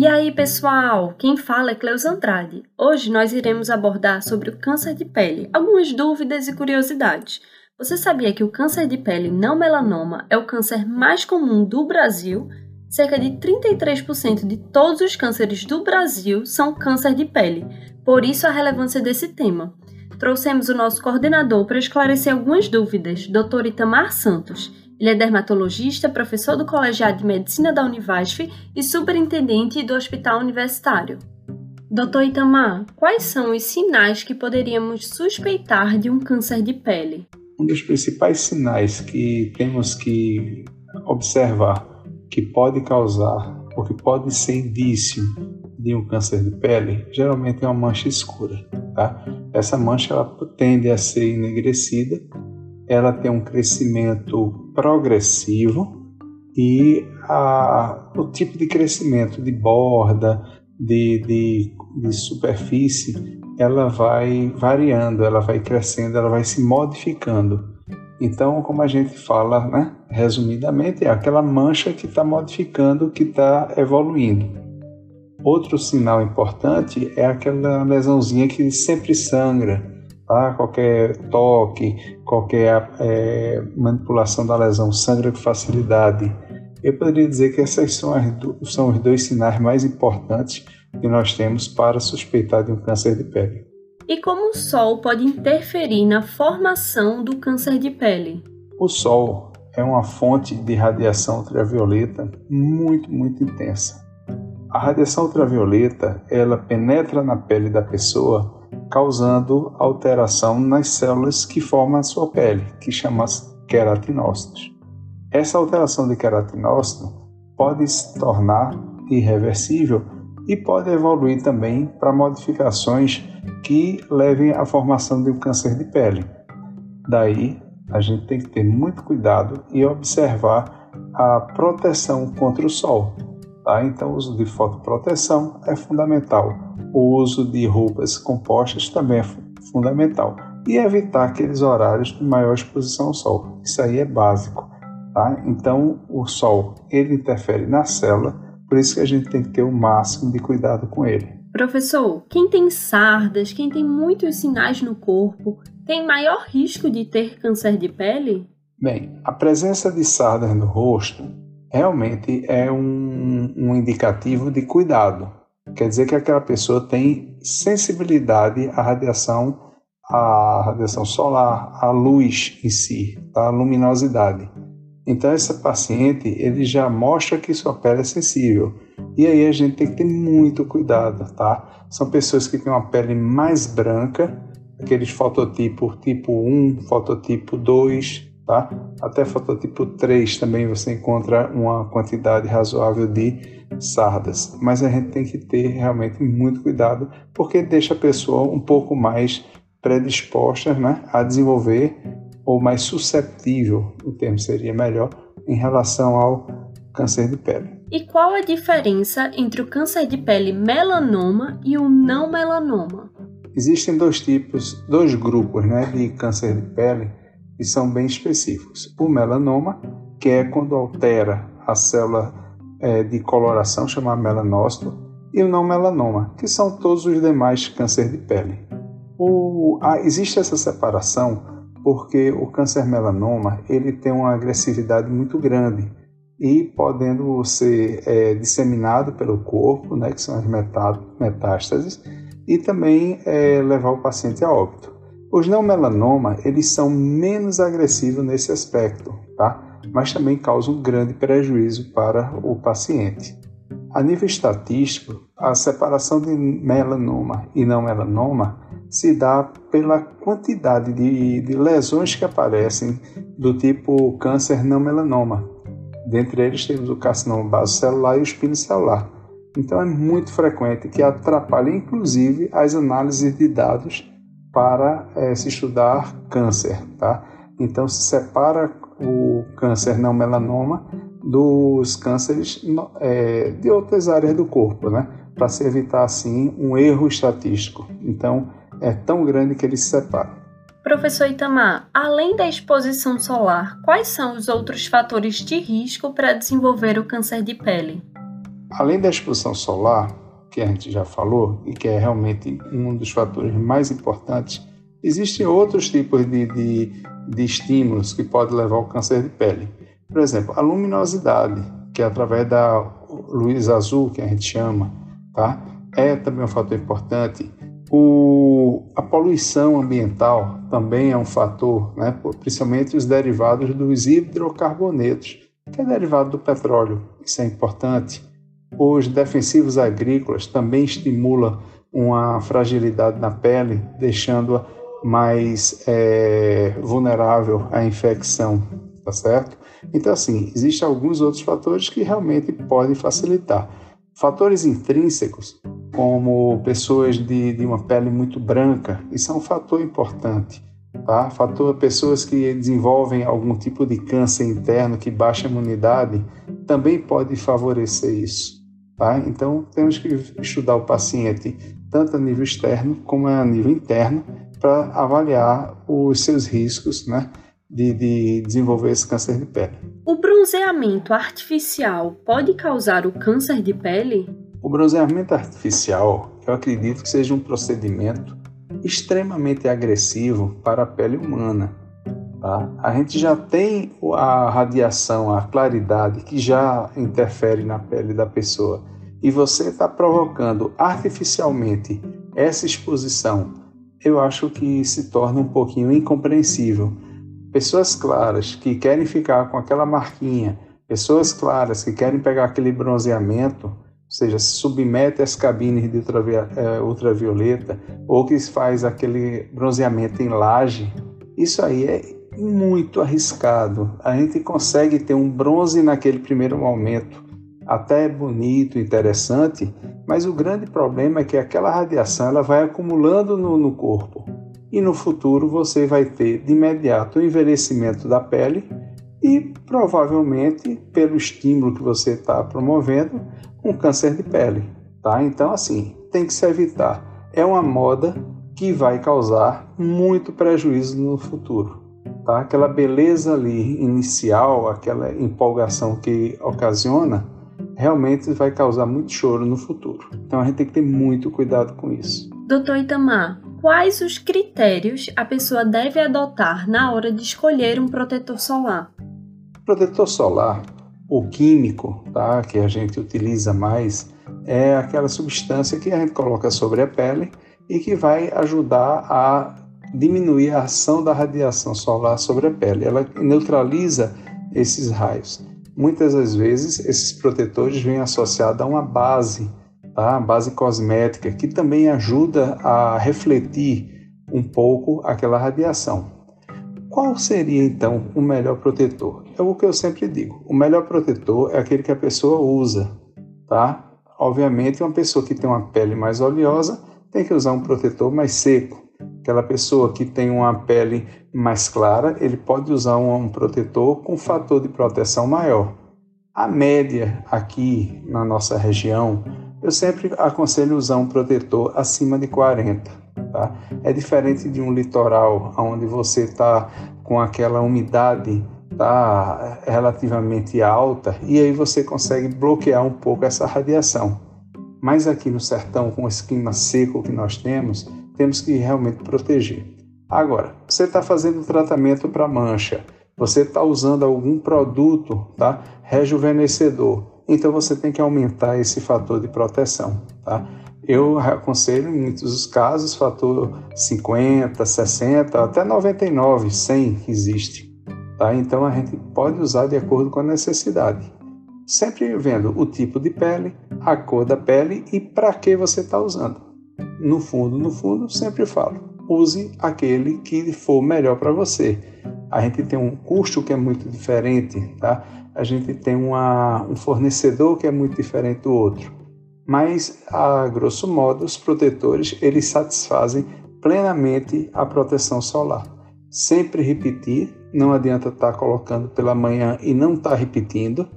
E aí, pessoal? Quem fala é Cleus Andrade. Hoje nós iremos abordar sobre o câncer de pele, algumas dúvidas e curiosidades. Você sabia que o câncer de pele não melanoma é o câncer mais comum do Brasil? Cerca de 33% de todos os cânceres do Brasil são câncer de pele, por isso a relevância desse tema. Trouxemos o nosso coordenador para esclarecer algumas dúvidas, Dr. Itamar Santos. Ele é dermatologista, professor do Colegiado de Medicina da Univasf e superintendente do Hospital Universitário. Doutor Itamar, quais são os sinais que poderíamos suspeitar de um câncer de pele? Um dos principais sinais que temos que observar que pode causar ou que pode ser indício de um câncer de pele, geralmente é uma mancha escura. Tá? Essa mancha ela tende a ser enegrecida ela tem um crescimento progressivo e a, o tipo de crescimento de borda, de, de, de superfície, ela vai variando, ela vai crescendo, ela vai se modificando. Então, como a gente fala, né, resumidamente, é aquela mancha que está modificando, que está evoluindo. Outro sinal importante é aquela lesãozinha que sempre sangra, tá? qualquer toque, qualquer é, manipulação da lesão sangra com facilidade. Eu poderia dizer que esses são, são os dois sinais mais importantes que nós temos para suspeitar de um câncer de pele. E como o sol pode interferir na formação do câncer de pele? O sol é uma fonte de radiação ultravioleta muito, muito intensa. A radiação ultravioleta, ela penetra na pele da pessoa causando alteração nas células que formam a sua pele, que chamamos queratinócitos. Essa alteração de queratinócito pode se tornar irreversível e pode evoluir também para modificações que levem à formação de um câncer de pele. Daí, a gente tem que ter muito cuidado e observar a proteção contra o sol. Tá? Então, o uso de fotoproteção é fundamental o uso de roupas compostas também é fundamental. E evitar aqueles horários de maior exposição ao sol. Isso aí é básico. Tá? Então, o sol ele interfere na célula, por isso que a gente tem que ter o máximo de cuidado com ele. Professor, quem tem sardas, quem tem muitos sinais no corpo, tem maior risco de ter câncer de pele? Bem, a presença de sardas no rosto realmente é um, um indicativo de cuidado, Quer dizer que aquela pessoa tem sensibilidade à radiação, à radiação solar, à luz em si, à luminosidade. Então essa paciente ele já mostra que sua pele é sensível. E aí a gente tem que ter muito cuidado, tá? São pessoas que têm uma pele mais branca, aqueles fototipos tipo 1, fototipo 2, tá? Até fototipo 3 também você encontra uma quantidade razoável de sardas, mas a gente tem que ter realmente muito cuidado porque deixa a pessoa um pouco mais predisposta né, a desenvolver ou mais susceptível, o termo seria melhor, em relação ao câncer de pele. E qual a diferença entre o câncer de pele melanoma e o não melanoma? Existem dois tipos, dois grupos né, de câncer de pele que são bem específicos. O melanoma, que é quando altera a célula é, de coloração, chamada melanócito, e o não melanoma, que são todos os demais câncer de pele. O, existe essa separação porque o câncer melanoma ele tem uma agressividade muito grande e podendo ser é, disseminado pelo corpo, né, que são as metá metástases, e também é, levar o paciente a óbito. Os não melanoma eles são menos agressivos nesse aspecto, tá? mas também causa um grande prejuízo para o paciente. A nível estatístico, a separação de melanoma e não melanoma se dá pela quantidade de, de lesões que aparecem do tipo câncer não melanoma. Dentre eles temos o carcinoma basocelular e o espino celular. Então é muito frequente que atrapalhe inclusive as análises de dados para é, se estudar câncer, tá? Então se separa o câncer não melanoma dos cânceres é, de outras áreas do corpo, né? Para se evitar assim um erro estatístico. Então é tão grande que eles se separam. Professor Itamar, além da exposição solar, quais são os outros fatores de risco para desenvolver o câncer de pele? Além da exposição solar, que a gente já falou e que é realmente um dos fatores mais importantes, existem outros tipos de, de, de estímulos que podem levar ao câncer de pele. Por exemplo, a luminosidade, que é através da luz azul, que a gente chama, tá? é também um fator importante. O, a poluição ambiental também é um fator, né? principalmente os derivados dos hidrocarbonetos, que é derivado do petróleo. Isso é importante. Os defensivos agrícolas também estimulam uma fragilidade na pele, deixando-a mais é, vulnerável à infecção, tá certo? Então, assim, existem alguns outros fatores que realmente podem facilitar. Fatores intrínsecos, como pessoas de, de uma pele muito branca, isso é um fator importante. Tá? Fator pessoas que desenvolvem algum tipo de câncer interno que baixa a imunidade também pode favorecer isso. Tá? Então temos que estudar o paciente tanto a nível externo como a nível interno para avaliar os seus riscos, né, de, de desenvolver esse câncer de pele. O bronzeamento artificial pode causar o câncer de pele? O bronzeamento artificial, eu acredito que seja um procedimento extremamente agressivo para a pele humana. Tá? A gente já tem a radiação, a claridade que já interfere na pele da pessoa e você está provocando artificialmente essa exposição, eu acho que se torna um pouquinho incompreensível pessoas claras que querem ficar com aquela marquinha, pessoas claras que querem pegar aquele bronzeamento, ou seja, se submete às cabines de é, ultravioleta ou que faz aquele bronzeamento em laje, isso aí é muito arriscado. A gente consegue ter um bronze naquele primeiro momento, até bonito, interessante, mas o grande problema é que aquela radiação ela vai acumulando no, no corpo e no futuro você vai ter de imediato o envelhecimento da pele e provavelmente pelo estímulo que você está promovendo um câncer de pele, tá? Então assim tem que se evitar. É uma moda que vai causar muito prejuízo no futuro, tá? Aquela beleza ali inicial, aquela empolgação que ocasiona, realmente vai causar muito choro no futuro. Então a gente tem que ter muito cuidado com isso. Doutor Itamar, quais os critérios a pessoa deve adotar na hora de escolher um protetor solar? Protetor solar, o químico, tá, que a gente utiliza mais, é aquela substância que a gente coloca sobre a pele e que vai ajudar a diminuir a ação da radiação solar sobre a pele. Ela neutraliza esses raios. Muitas das vezes esses protetores vêm associados a uma base tá? base cosmética, que também ajuda a refletir um pouco aquela radiação. Qual seria então o melhor protetor? É o que eu sempre digo: o melhor protetor é aquele que a pessoa usa, tá? Obviamente, uma pessoa que tem uma pele mais oleosa tem que usar um protetor mais seco. Aquela pessoa que tem uma pele mais clara, ele pode usar um, protetor com fator de proteção maior. A média aqui na nossa região eu sempre aconselho usar um protetor acima de 40. Tá? É diferente de um litoral onde você está com aquela umidade tá relativamente alta e aí você consegue bloquear um pouco essa radiação. Mas aqui no sertão, com esse clima seco que nós temos, temos que realmente proteger. Agora, você está fazendo tratamento para mancha, você está usando algum produto tá, rejuvenescedor então você tem que aumentar esse fator de proteção. Tá? Eu aconselho, em muitos casos, fator 50, 60, até 99, 100 existe. Tá? Então a gente pode usar de acordo com a necessidade. Sempre vendo o tipo de pele, a cor da pele e para que você está usando. No fundo, no fundo, sempre falo, use aquele que for melhor para você. A gente tem um custo que é muito diferente, tá? a gente tem uma, um fornecedor que é muito diferente do outro. mas a grosso modo os protetores eles satisfazem plenamente a proteção solar. Sempre repetir, não adianta estar tá colocando pela manhã e não estar tá repetindo.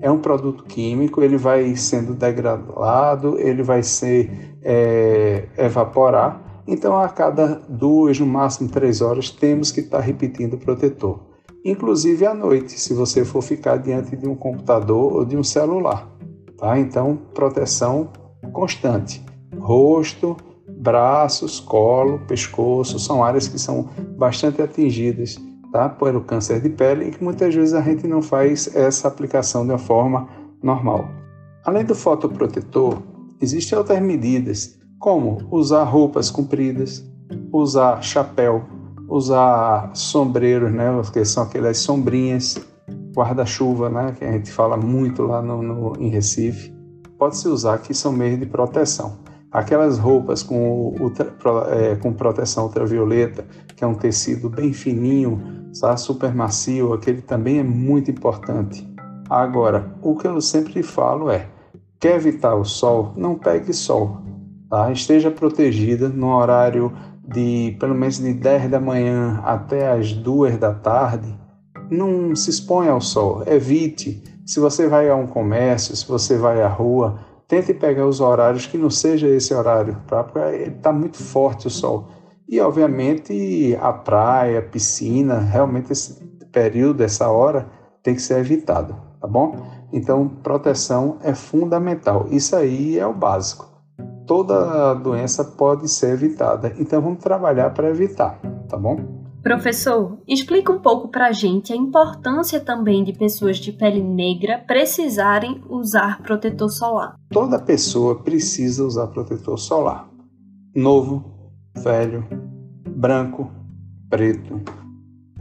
É um produto químico, ele vai sendo degradado, ele vai ser é, evaporar. Então, a cada duas, no máximo três horas, temos que estar tá repetindo o protetor. Inclusive à noite, se você for ficar diante de um computador ou de um celular. Tá? Então, proteção constante. Rosto, braços, colo, pescoço, são áreas que são bastante atingidas tá? pelo câncer de pele e que muitas vezes a gente não faz essa aplicação de uma forma normal. Além do fotoprotetor, existem outras medidas, como usar roupas compridas, usar chapéu, usar sombreiros, né, que são aquelas sombrinhas, guarda-chuva, né, que a gente fala muito lá no, no em Recife, pode-se usar que são meios de proteção. Aquelas roupas com, ultra, é, com proteção ultravioleta, que é um tecido bem fininho, sabe, super macio, aquele também é muito importante. Agora, o que eu sempre falo é, quer evitar o sol, não pegue sol. Tá? Esteja protegida no horário de pelo menos de 10 da manhã até as 2 da tarde. Não se exponha ao sol, evite. Se você vai a um comércio, se você vai à rua, Tente pegar os horários que não seja esse horário, tá? porque está muito forte o sol. E, obviamente, a praia, a piscina, realmente esse período, essa hora, tem que ser evitado, tá bom? Então, proteção é fundamental. Isso aí é o básico. Toda doença pode ser evitada. Então, vamos trabalhar para evitar, tá bom? Professor, explica um pouco para a gente a importância também de pessoas de pele negra precisarem usar protetor solar. Toda pessoa precisa usar protetor solar. Novo, velho, branco, preto,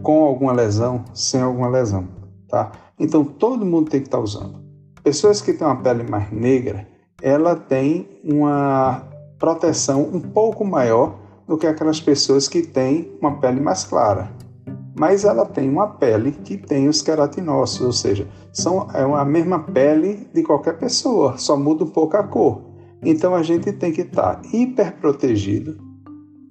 com alguma lesão, sem alguma lesão, tá? Então todo mundo tem que estar usando. Pessoas que têm uma pele mais negra, ela tem uma proteção um pouco maior do que aquelas pessoas que têm uma pele mais clara. Mas ela tem uma pele que tem os queratinócitos, ou seja, são, é a mesma pele de qualquer pessoa, só muda um pouco a cor. Então a gente tem que estar tá hiper protegido,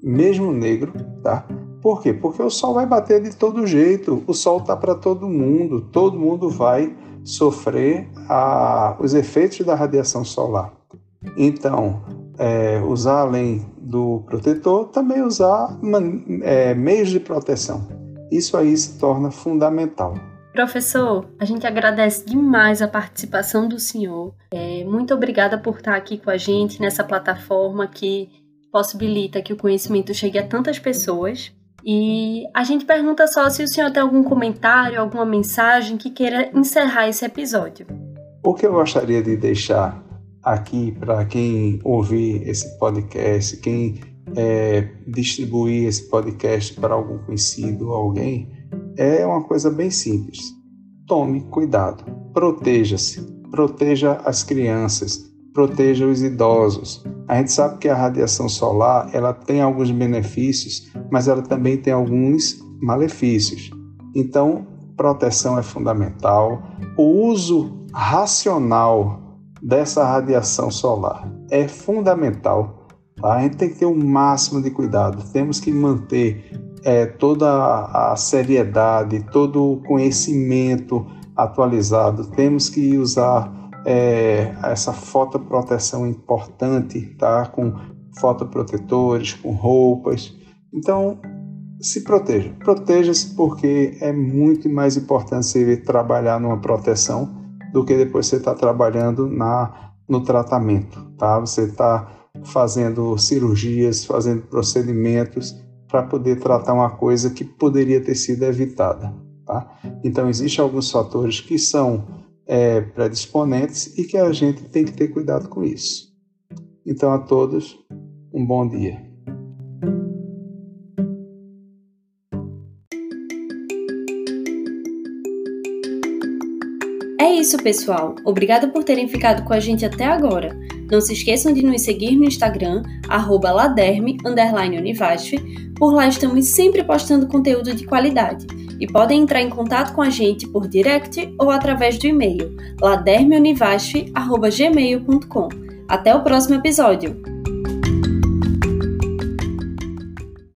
mesmo negro, tá? Por quê? Porque o sol vai bater de todo jeito, o sol tá para todo mundo, todo mundo vai sofrer a, os efeitos da radiação solar. Então, é, usar além do protetor, também usar é, meios de proteção. Isso aí se torna fundamental. Professor, a gente agradece demais a participação do senhor. É, muito obrigada por estar aqui com a gente nessa plataforma que possibilita que o conhecimento chegue a tantas pessoas. E a gente pergunta só se o senhor tem algum comentário, alguma mensagem que queira encerrar esse episódio. O que eu gostaria de deixar aqui para quem ouvir esse podcast, quem é, distribuir esse podcast para algum conhecido ou alguém, é uma coisa bem simples. Tome cuidado, proteja-se, proteja as crianças, proteja os idosos. A gente sabe que a radiação solar ela tem alguns benefícios, mas ela também tem alguns malefícios. Então, proteção é fundamental. O uso racional dessa radiação solar. É fundamental. Tá? A gente tem que ter o um máximo de cuidado. Temos que manter é, toda a seriedade, todo o conhecimento atualizado. Temos que usar é, essa fotoproteção importante, tá? com fotoprotetores, com roupas. Então, se proteja. Proteja-se porque é muito mais importante você trabalhar numa proteção do que depois você está trabalhando na, no tratamento, tá? Você está fazendo cirurgias, fazendo procedimentos para poder tratar uma coisa que poderia ter sido evitada, tá? Então, existem alguns fatores que são é, predisponentes e que a gente tem que ter cuidado com isso. Então, a todos, um bom dia. É isso, pessoal. Obrigada por terem ficado com a gente até agora. Não se esqueçam de nos seguir no Instagram, laderme_univasf. Por lá estamos sempre postando conteúdo de qualidade. E podem entrar em contato com a gente por direct ou através do e-mail ladermeunivasf.gmail.com. Até o próximo episódio!